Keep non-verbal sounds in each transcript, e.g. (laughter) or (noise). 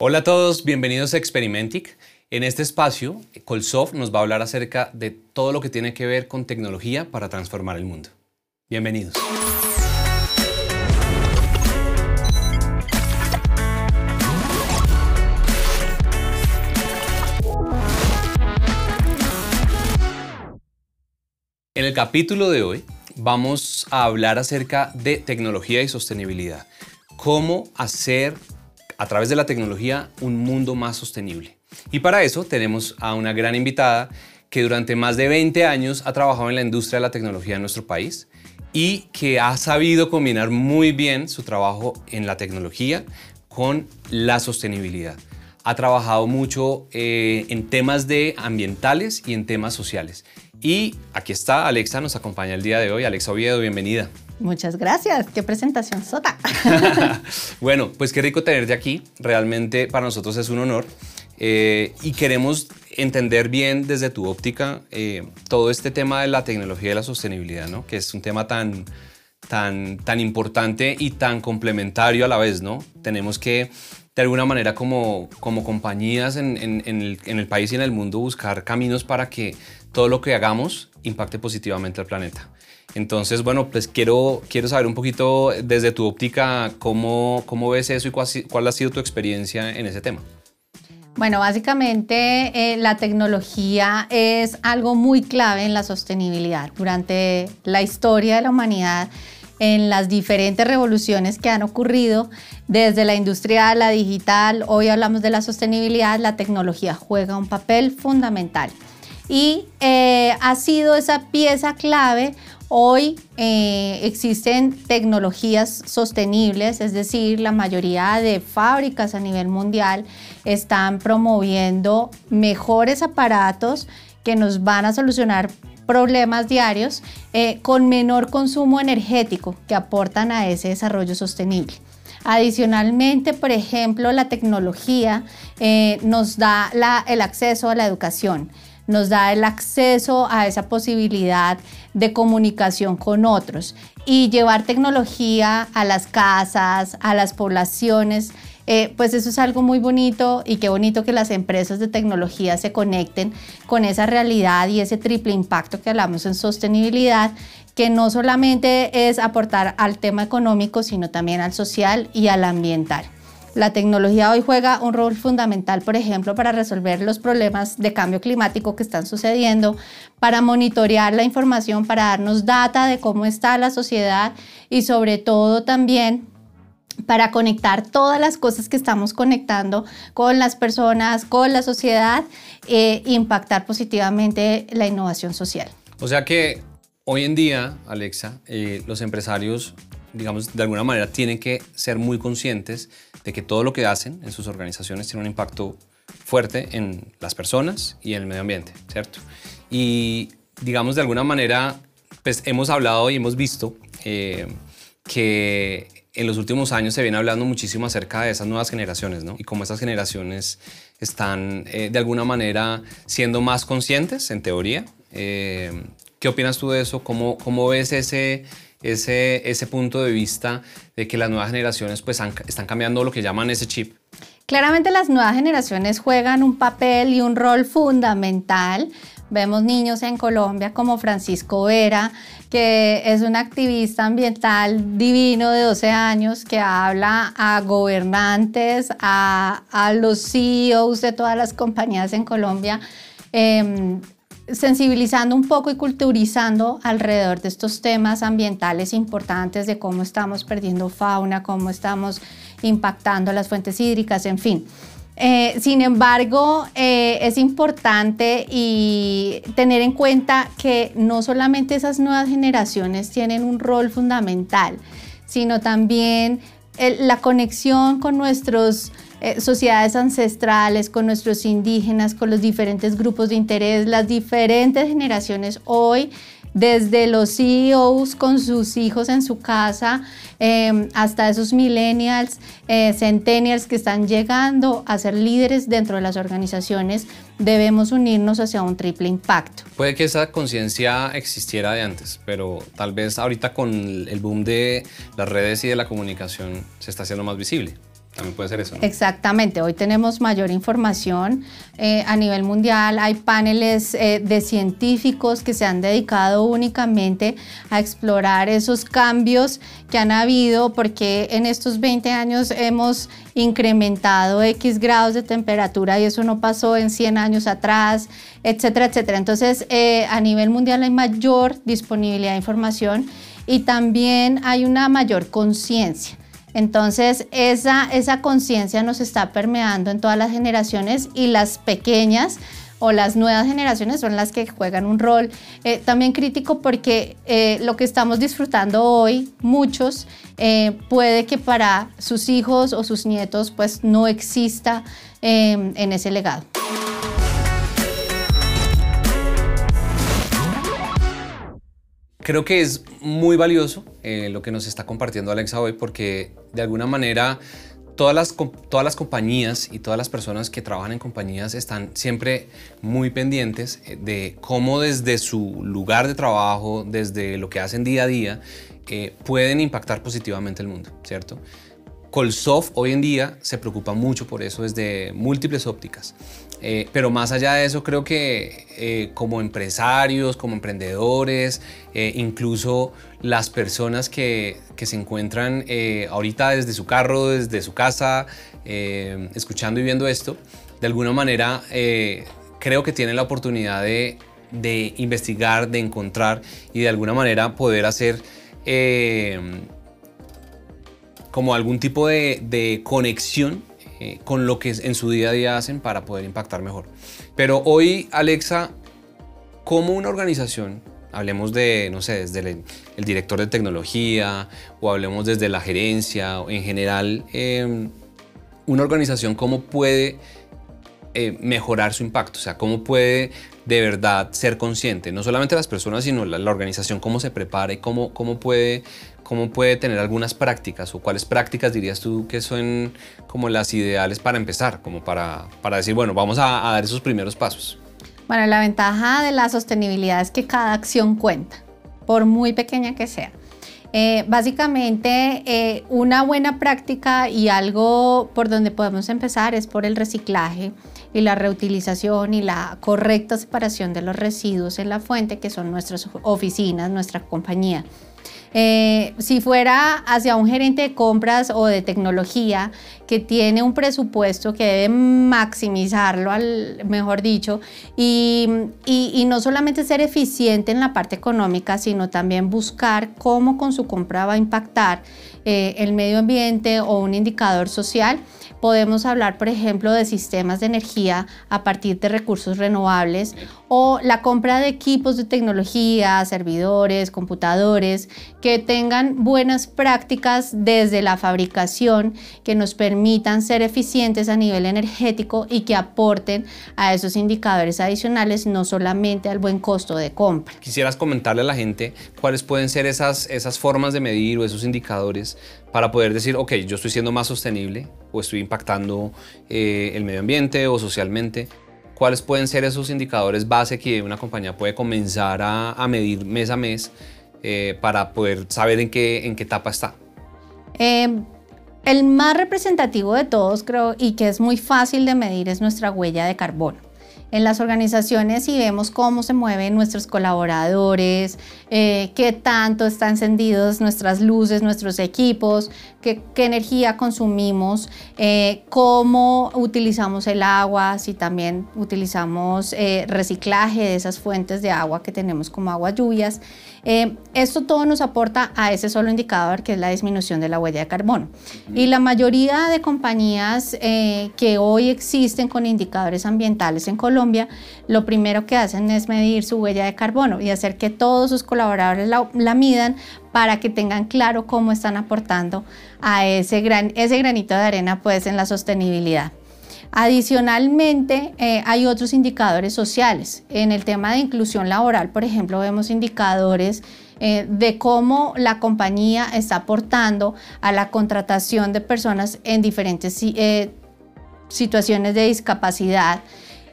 Hola a todos, bienvenidos a Experimentic. En este espacio, Colsoft nos va a hablar acerca de todo lo que tiene que ver con tecnología para transformar el mundo. Bienvenidos. En el capítulo de hoy vamos a hablar acerca de tecnología y sostenibilidad. Cómo hacer a través de la tecnología un mundo más sostenible. Y para eso tenemos a una gran invitada que durante más de 20 años ha trabajado en la industria de la tecnología en nuestro país y que ha sabido combinar muy bien su trabajo en la tecnología con la sostenibilidad. Ha trabajado mucho eh, en temas de ambientales y en temas sociales. Y aquí está Alexa, nos acompaña el día de hoy. Alexa Oviedo, bienvenida. Muchas gracias. Qué presentación sota. (laughs) (laughs) bueno, pues qué rico tenerte aquí. Realmente para nosotros es un honor. Eh, y queremos entender bien desde tu óptica eh, todo este tema de la tecnología y la sostenibilidad, ¿no? que es un tema tan, tan, tan importante y tan complementario a la vez. ¿no? Tenemos que, de alguna manera, como, como compañías en, el, en el país y en el mundo, buscar caminos para que todo lo que hagamos impacte positivamente al planeta. Entonces, bueno, pues quiero, quiero saber un poquito desde tu óptica cómo, cómo ves eso y cuál, ha sido tu experiencia en ese tema. Bueno, básicamente eh, la tecnología es algo muy clave en la sostenibilidad. Durante la historia de la humanidad, en las diferentes revoluciones que han ocurrido, desde la industrial, la digital, hoy hablamos de la sostenibilidad, la tecnología juega un papel fundamental. Y eh, ha sido esa pieza clave Hoy eh, existen tecnologías sostenibles, es decir, la mayoría de fábricas a nivel mundial están promoviendo mejores aparatos que nos van a solucionar problemas diarios eh, con menor consumo energético que aportan a ese desarrollo sostenible. Adicionalmente, por ejemplo, la tecnología eh, nos da el acceso a la educación nos da el acceso a esa posibilidad de comunicación con otros y llevar tecnología a las casas, a las poblaciones. Eh, pues eso es algo muy bonito y qué bonito que las empresas de tecnología se conecten con esa realidad y ese triple impacto que hablamos en sostenibilidad, que no solamente es aportar al tema económico, sino también al social y al ambiental. La tecnología hoy juega un rol fundamental, por ejemplo, para resolver los problemas de cambio climático que están sucediendo, para monitorear la información, para darnos data de cómo está la sociedad y sobre todo también para conectar todas las cosas que estamos conectando con las personas, con la sociedad e impactar positivamente la innovación social. O sea que hoy en día, Alexa, eh, los empresarios digamos, de alguna manera tienen que ser muy conscientes de que todo lo que hacen en sus organizaciones tiene un impacto fuerte en las personas y en el medio ambiente, ¿cierto? Y digamos, de alguna manera, pues hemos hablado y hemos visto eh, que en los últimos años se viene hablando muchísimo acerca de esas nuevas generaciones, ¿no? Y cómo esas generaciones están eh, de alguna manera siendo más conscientes, en teoría. Eh, ¿Qué opinas tú de eso? ¿Cómo, cómo ves ese, ese, ese punto de vista de que las nuevas generaciones pues están cambiando lo que llaman ese chip? Claramente las nuevas generaciones juegan un papel y un rol fundamental. Vemos niños en Colombia como Francisco Vera, que es un activista ambiental divino de 12 años que habla a gobernantes, a, a los CEOs de todas las compañías en Colombia. Eh, sensibilizando un poco y culturizando alrededor de estos temas ambientales importantes de cómo estamos perdiendo fauna, cómo estamos impactando las fuentes hídricas, en fin. Eh, sin embargo, eh, es importante y tener en cuenta que no solamente esas nuevas generaciones tienen un rol fundamental, sino también la conexión con nuestros eh, sociedades ancestrales, con nuestros indígenas, con los diferentes grupos de interés, las diferentes generaciones hoy, desde los CEOs con sus hijos en su casa, em, hasta esos millennials, eh, centennials que están llegando a ser líderes dentro de las organizaciones, debemos unirnos hacia un triple impacto. Puede que esa conciencia existiera de antes, pero tal vez ahorita con el boom de las redes y de la comunicación se está haciendo más visible. También puede ser eso. Exactamente, hoy tenemos mayor información eh, a nivel mundial, hay paneles eh, de científicos que se han dedicado únicamente a explorar esos cambios que han habido porque en estos 20 años hemos incrementado X grados de temperatura y eso no pasó en 100 años atrás, etcétera, etcétera. Entonces, eh, a nivel mundial hay mayor disponibilidad de información y también hay una mayor conciencia. Entonces, esa, esa conciencia nos está permeando en todas las generaciones y las pequeñas o las nuevas generaciones son las que juegan un rol eh, también crítico porque eh, lo que estamos disfrutando hoy, muchos, eh, puede que para sus hijos o sus nietos pues no exista en ese legado. Creo que es muy valioso eh, lo que nos está compartiendo Alexa hoy porque de alguna manera todas las, todas las compañías y todas las personas que trabajan en compañías están siempre muy pendientes eh, de cómo desde su lugar de trabajo, desde lo que hacen día a día, eh, pueden impactar positivamente el mundo, ¿cierto? Colsoft hoy en día se preocupa mucho por eso desde múltiples ópticas. Eh, pero más allá de eso, creo que eh, como empresarios, como emprendedores, eh, incluso las personas que, que se encuentran ahorita desde su carro, desde su casa, escuchando y viendo esto, de alguna manera creo que tienen la oportunidad de, de, investigar, de encontrar y de alguna manera poder hacer como algún tipo de, de conexión eh, con lo que en su día a día hacen para poder impactar mejor. Pero hoy, Alexa, ¿cómo una organización, hablemos de, no sé, desde el, director de tecnología o hablemos desde la gerencia o en general, em, una organización, cómo puede eh, mejorar su impacto? O sea, ¿cómo puede de verdad ser consciente? No solamente las personas, sino la, la organización, cómo se prepara y cómo, cómo puede cómo puede tener algunas prácticas o cuáles prácticas dirías tú que son como las ideales para empezar, como para, para decir, bueno, vamos a, dar esos primeros pasos? Bueno, la ventaja de la sostenibilidad es que cada acción cuenta, por muy pequeña que sea. Eh, básicamente, eh, una buena práctica y algo por donde podemos empezar es por el reciclaje y la reutilización y la correcta separación de los residuos en la fuente, que son nuestras oficinas, nuestra compañía. Eh, si fuera hacia un gerente de compras o de tecnología que tiene un presupuesto que debe maximizarlo, al, mejor dicho, y, no solamente ser eficiente en la parte económica, sino también buscar cómo con su compra va a impactar eh, el medio ambiente o un indicador social, Podemos hablar, por ejemplo, de sistemas de energía a partir de recursos renovables o la compra de equipos de tecnología, servidores, computadores, que tengan buenas prácticas desde la fabricación, que nos permitan ser eficientes a nivel energético y que aporten a esos indicadores adicionales, no solamente al buen costo de compra. Quisieras comentarle a la gente cuáles pueden ser esas, esas formas de medir o esos indicadores para poder decir, ok, yo estoy siendo más sostenible o estoy impactando eh, el medio ambiente o socialmente. ¿Cuáles pueden ser esos indicadores base que una compañía puede comenzar a, medir mes a mes eh, para poder saber en qué, en qué etapa está? Em, el más representativo de todos, creo, y que es muy fácil de medir, es nuestra huella de carbono. En las organizaciones y vemos cómo se mueven nuestros colaboradores, eh, qué tanto están encendidos nuestras luces, nuestros equipos, qué, energía consumimos, eh, cómo utilizamos el agua, si también utilizamos eh, reciclaje de esas fuentes de agua que tenemos como agua lluvias. esto todo nos aporta a ese solo indicador que es la disminución de la huella de carbono. Y la mayoría de compañías que hoy existen con indicadores ambientales en Colombia, lo primero que hacen es medir su huella de carbono y hacer que todos sus colaboradores la, midan para que tengan claro cómo están aportando a ese, gran, ese granito de arena pues en la sostenibilidad. Adicionalmente, eh, hay otros indicadores sociales. En el tema de inclusión laboral, por ejemplo, vemos indicadores eh, de cómo la compañía está aportando a la contratación de personas en diferentes eh, situaciones de discapacidad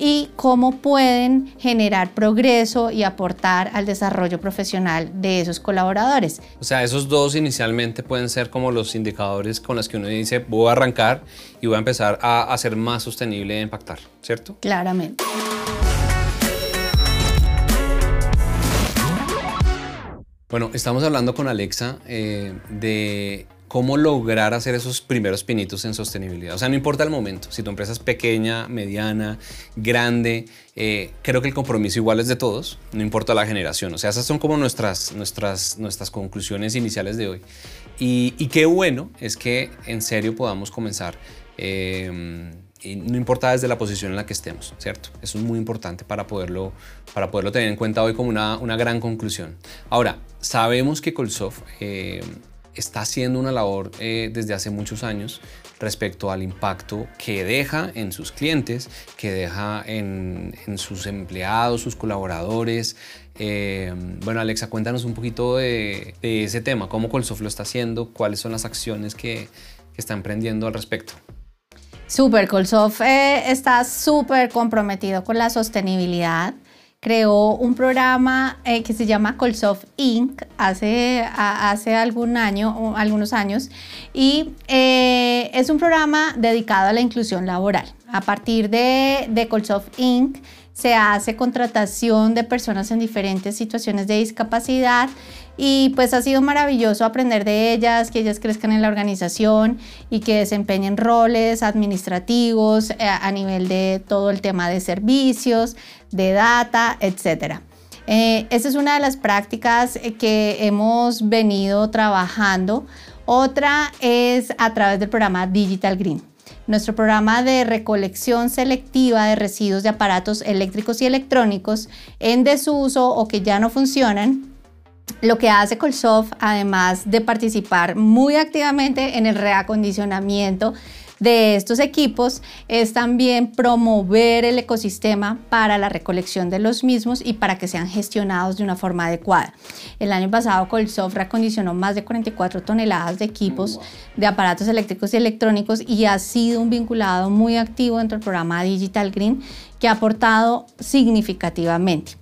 y cómo pueden generar progreso y aportar al desarrollo profesional de esos colaboradores. O sea, esos dos inicialmente pueden ser como los indicadores con los que uno dice voy a arrancar y voy a empezar a hacer más sostenible e impactar, ¿cierto? Claramente. Bueno, estamos hablando con Alexa eh, de cómo lograr hacer esos primeros pinitos en sostenibilidad. O sea, no importa el momento, si tu empresa es pequeña, mediana, grande, eh, creo que el compromiso igual es de todos, no importa la generación. O sea, esas son como nuestras, nuestras, nuestras conclusiones iniciales de hoy. Y, qué bueno es que en serio podamos comenzar. Eh, y no importa desde la posición en la que estemos, ¿cierto? Eso es muy importante para poderlo, para poderlo tener en cuenta hoy como una, una gran conclusión. Ahora, sabemos que Colsoft eh, está haciendo una labor eh, desde hace muchos años respecto al impacto que deja en sus clientes, que deja en, sus empleados, sus colaboradores. Eh, bueno, Alexa, cuéntanos un poquito de, de, ese tema, cómo Colsoft lo está haciendo, cuáles son las acciones que, que está emprendiendo al respecto. Super, Colsoft eh, está súper comprometido con la sostenibilidad. Creó un programa eh, que se llama Colsoft Inc. hace, hace algún año, algunos años y eh, es un programa dedicado a la inclusión laboral. A partir de, de Colsoft Inc. se hace contratación de personas en diferentes situaciones de discapacidad y pues ha sido maravilloso aprender de ellas, que ellas crezcan en la organización y que desempeñen roles administrativos eh, a nivel de todo el tema de servicios, de data, etc. Eh, esa es una de las prácticas eh, que hemos venido trabajando. Otra es a través del programa Digital Green. Nuestro programa de recolección selectiva de residuos de aparatos eléctricos y electrónicos en desuso o que ya no funcionan lo que hace Colsoft, además de participar muy activamente en el reacondicionamiento de estos equipos es también promover el ecosistema para la recolección de los mismos y para que sean gestionados de una forma adecuada. El año pasado Colsoft reacondicionó más de 44 toneladas de equipos de aparatos eléctricos y electrónicos y ha sido un vinculado muy activo dentro del programa Digital Green que ha aportado significativamente.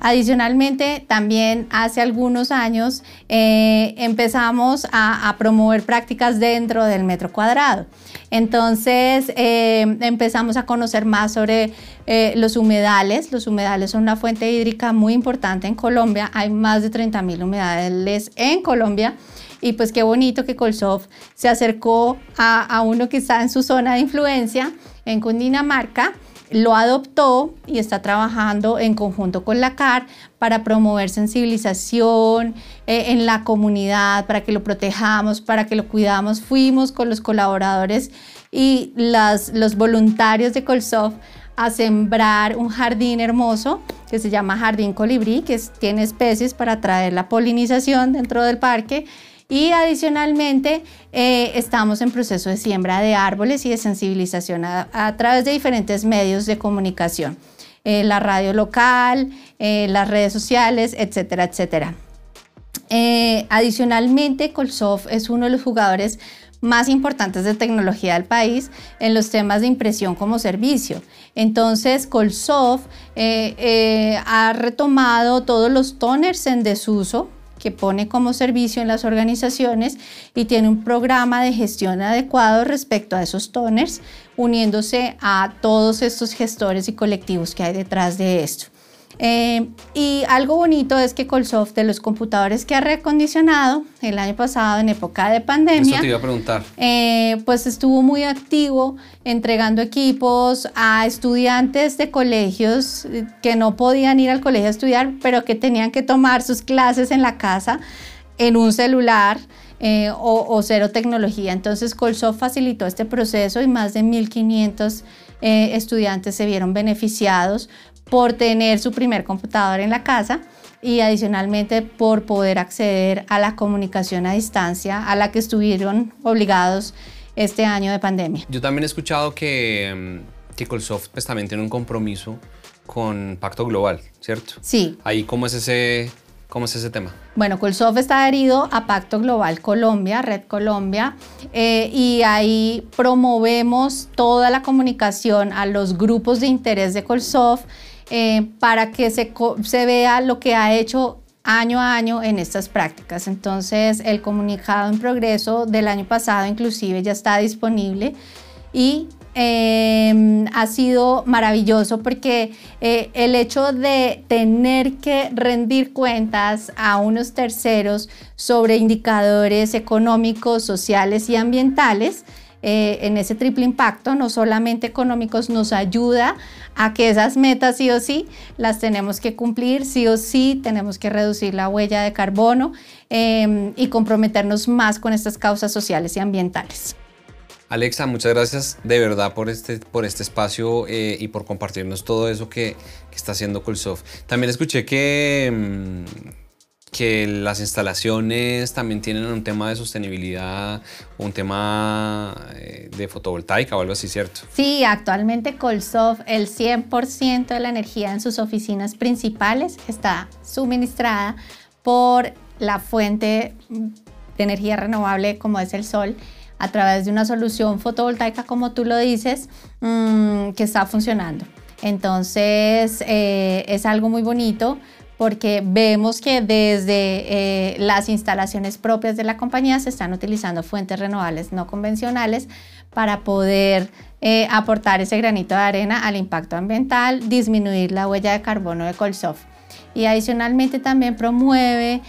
Adicionalmente, también hace algunos años eh, empezamos a, promover prácticas dentro del metro cuadrado. Entonces eh, empezamos a conocer más sobre eh, los humedales. Los humedales son una fuente hídrica muy importante en Colombia. Hay más de 30 mil humedales en Colombia. Y pues qué bonito que Colsoft se acercó a uno que está en su zona de influencia, en Cundinamarca lo adoptó y está trabajando en conjunto con la CAR para promover sensibilización eh, en la comunidad, para que lo protejamos, para que lo cuidamos. Fuimos con los colaboradores y los voluntarios de Colsoft a sembrar un jardín hermoso que se llama Jardín Colibrí, que tiene especies para atraer la polinización dentro del parque y adicionalmente eh, estamos en proceso de siembra de árboles y de sensibilización a, través de diferentes medios de comunicación, eh, la radio local, eh, las redes sociales, etcétera, etcétera. adicionalmente, Colsoft es uno de los jugadores más importantes de tecnología del país en los temas de impresión como servicio. Entonces, Colsoft ha retomado todos los toners en desuso que pone como servicio en las organizaciones y tiene un programa de gestión adecuado respecto a esos toners, uniéndose a todos estos gestores y colectivos que hay detrás de esto. Eh, y algo bonito es que Colsoft, de los computadores que ha reacondicionado el año pasado en época de pandemia, Eso te iba a preguntar. Eh, pues estuvo muy activo entregando equipos a estudiantes de colegios eh, que no podían ir al colegio a estudiar, pero que tenían que tomar sus clases en la casa en un celular. o, o, cero tecnología. Entonces Colsoft facilitó este proceso y más de 1.500 estudiantes se vieron beneficiados por tener su primer computador en la casa y adicionalmente por poder acceder a la comunicación a distancia a la que estuvieron obligados este año de pandemia. Yo también he escuchado que, mm, que Colsoft pues, también tiene un compromiso con Pacto Global, ¿cierto? Sí. Ahí cómo es ese, ¿Cómo es ese tema? Bueno, Colsoft está adherido a Pacto Global Colombia, Red Colombia, eh, y ahí promovemos toda la comunicación a los grupos de interés de Colsoft eh, para que se, se vea lo que ha hecho año a año en estas prácticas. Entonces, el comunicado en progreso del año pasado inclusive ya está disponible y Em, ha sido maravilloso porque eh, el hecho de tener que rendir cuentas a unos terceros sobre indicadores económicos, sociales y ambientales, eh, en ese triple impacto, no solamente económicos, nos ayuda a que esas metas sí o sí las tenemos que cumplir, sí o sí tenemos que reducir la huella de carbono em, y comprometernos más con estas causas sociales y ambientales. Alexa, muchas gracias de verdad por este, por este espacio eh, y por compartirnos todo eso que, está haciendo Colsoft. También escuché que, mm, que las instalaciones también tienen un tema de sostenibilidad, un tema eh, de fotovoltaica o algo así, ¿cierto? Sí, actualmente Colsoft, el 100% de la energía en sus oficinas principales está suministrada por la fuente de energía renovable como es el sol a través de una solución fotovoltaica, como tú lo dices, mm, que está funcionando. Entonces, eh, es algo muy bonito porque vemos que desde eh, las instalaciones propias de la compañía se están utilizando fuentes renovables no convencionales para poder eh, aportar ese granito de arena al impacto ambiental, disminuir la huella de carbono de Colsoft. Y adicionalmente también promueve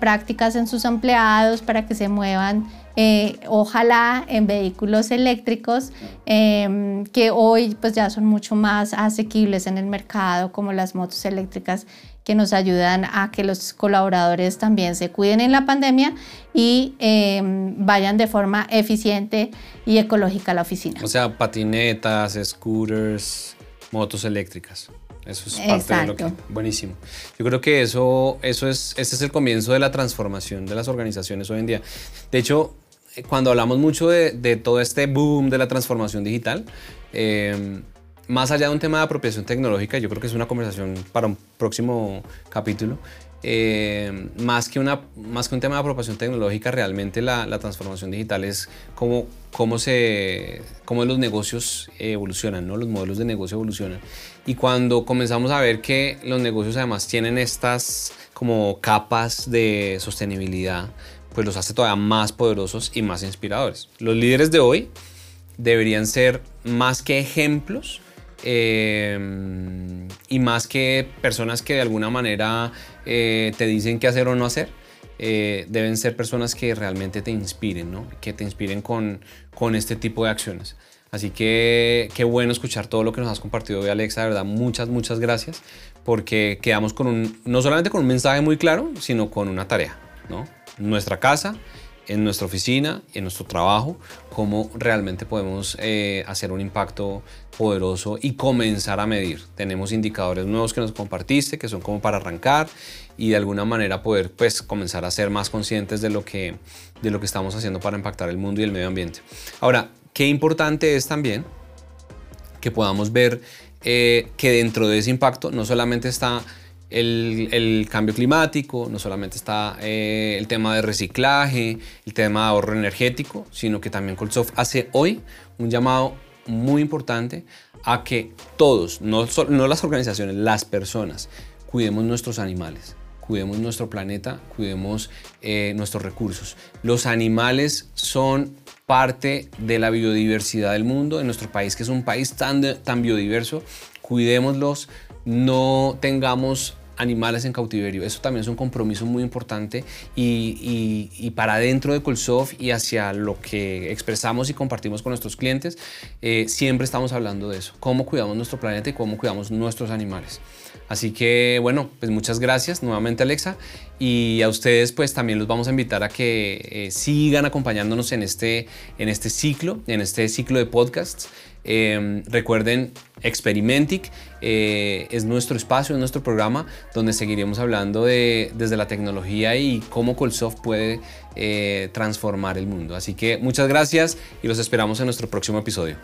prácticas en sus empleados para que se muevan eh, ojalá en vehículos eléctricos em, que hoy pues ya son mucho más asequibles en el mercado como las motos eléctricas que nos ayudan a que los colaboradores también se cuiden en la pandemia y em, vayan de forma eficiente y ecológica a la oficina. O sea, patinetas, scooters, motos eléctricas. Eso es parte de lo que. Buenísimo. Yo creo que eso, eso es, ese es el comienzo de la transformación de las organizaciones hoy en día. De hecho, cuando hablamos mucho de, todo este boom de la transformación digital, eh, más allá de un tema de apropiación tecnológica, yo creo que es una conversación para un próximo capítulo, eh, más, que una, más que un tema de apropiación tecnológica, realmente la, transformación digital es cómo, cómo, se, cómo los negocios evolucionan, ¿no? los modelos de negocio evolucionan. Y cuando comenzamos a ver que los negocios además tienen estas como capas de sostenibilidad, pues los hace todavía más poderosos y más inspiradores. Los líderes de hoy deberían ser más que ejemplos eh, y más que personas que de alguna manera eh, te dicen qué hacer o no hacer. Eh, deben ser personas que realmente te inspiren, ¿no? que te inspiren con, con este tipo de acciones. Así que qué bueno escuchar todo lo que nos has compartido hoy, Alexa. De verdad, muchas, muchas gracias, porque quedamos con un, no solamente con un mensaje muy claro, sino con una tarea, ¿no? Nuestra casa, en nuestra oficina, en nuestro trabajo, cómo realmente podemos eh, hacer un impacto poderoso y comenzar a medir. Tenemos indicadores nuevos que nos compartiste, que son como para arrancar y de alguna manera poder pues, comenzar a ser más conscientes de lo, que, de lo que estamos haciendo para impactar el mundo y el medio ambiente. Ahora, qué importante es también que podamos ver eh, que dentro de ese impacto no solamente está el, cambio climático, no solamente está eh, el tema de reciclaje, el tema de ahorro energético, sino que también Colsoft hace hoy un llamado muy importante a que todos, no, no las organizaciones, las personas, cuidemos nuestros animales, cuidemos nuestro planeta, cuidemos eh, nuestros recursos. Los animales son parte de la biodiversidad del mundo, en nuestro país, que es un país tan, tan biodiverso, cuidémoslos, no tengamos animales en cautiverio. Eso también es un compromiso muy importante y, para dentro de Colsoft y hacia lo que expresamos y compartimos con nuestros clientes, eh, siempre estamos hablando de eso, cómo cuidamos nuestro planeta y cómo cuidamos nuestros animales. Así que bueno, pues muchas gracias nuevamente Alexa y a ustedes pues también los vamos a invitar a que eh, sigan acompañándonos en este, en este ciclo, en este ciclo de podcasts. Em, recuerden, Experimentic eh, es nuestro espacio, es nuestro programa donde seguiremos hablando de, desde la tecnología y cómo Colsoft puede eh, transformar el mundo. Así que muchas gracias y los esperamos en nuestro próximo episodio.